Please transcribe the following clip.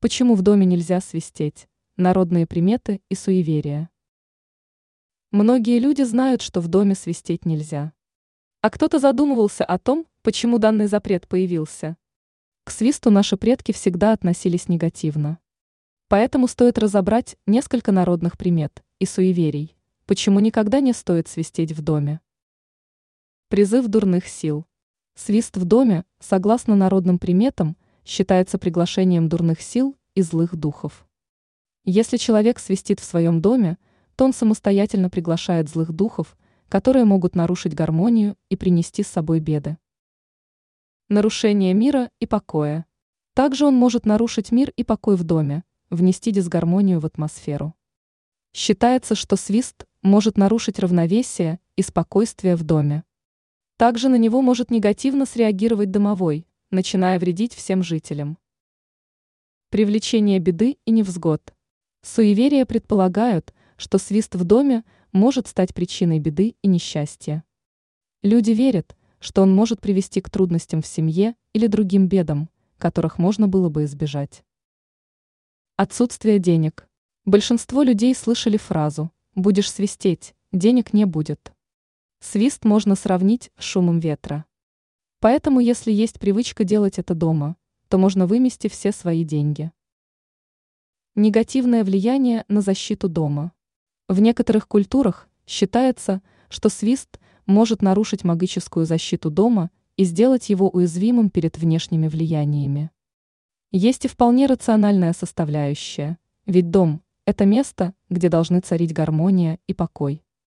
Почему в доме нельзя свистеть? Народные приметы и суеверия. Многие люди знают, что в доме свистеть нельзя. А кто-то задумывался о том, почему данный запрет появился. К свисту наши предки всегда относились негативно. Поэтому стоит разобрать несколько народных примет и суеверий, почему никогда не стоит свистеть в доме. Призыв дурных сил. Свист в доме, согласно народным приметам, считается приглашением дурных сил и злых духов. Если человек свистит в своем доме, то он самостоятельно приглашает злых духов, которые могут нарушить гармонию и принести с собой беды. Нарушение мира и покоя. Также он может нарушить мир и покой в доме, внести дисгармонию в атмосферу. Считается, что свист может нарушить равновесие и спокойствие в доме. Также на него может негативно среагировать домовой, начиная вредить всем жителям. Привлечение беды и невзгод. Суеверия предполагают, что свист в доме может стать причиной беды и несчастья. Люди верят, что он может привести к трудностям в семье или другим бедам, которых можно было бы избежать. Отсутствие денег. Большинство людей слышали фразу «будешь свистеть, денег не будет». Свист можно сравнить с шумом ветра. Поэтому, если есть привычка делать это дома, то можно вымести все свои деньги. Негативное влияние на защиту дома. В некоторых культурах считается, что свист может нарушить магическую защиту дома и сделать его уязвимым перед внешними влияниями. Есть и вполне рациональная составляющая, ведь дом – это место, где должны царить гармония и покой.